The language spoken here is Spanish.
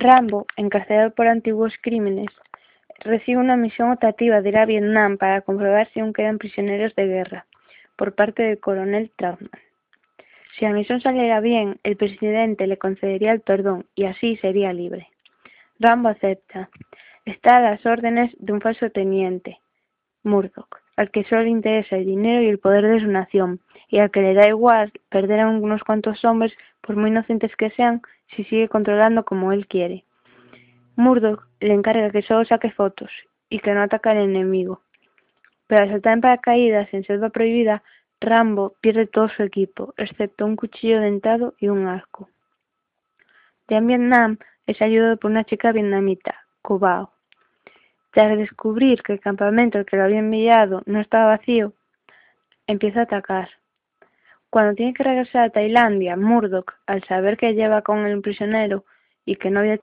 Rambo, encarcelado por antiguos crímenes, recibe una misión optativa de ir a Vietnam para comprobar si aún quedan prisioneros de guerra, por parte del coronel Trautmann. Si la misión saliera bien, el presidente le concedería el perdón y así sería libre. Rambo acepta. Está a las órdenes de un falso teniente, Murdoch, al que solo le interesa el dinero y el poder de su nación, y al que le da igual perder a unos cuantos hombres, por muy inocentes que sean, si sigue controlando como él quiere. Murdoch le encarga que solo saque fotos y que no ataque al enemigo. Pero al saltar en paracaídas en selva prohibida, Rambo pierde todo su equipo, excepto un cuchillo dentado y un arco. Ya Vietnam es ayudado por una chica vietnamita, Cubao. Tras descubrir que el campamento al que lo había enviado no estaba vacío, empieza a atacar. Cuando tiene que regresar a Tailandia, Murdoch, al saber que lleva con él un prisionero y que no había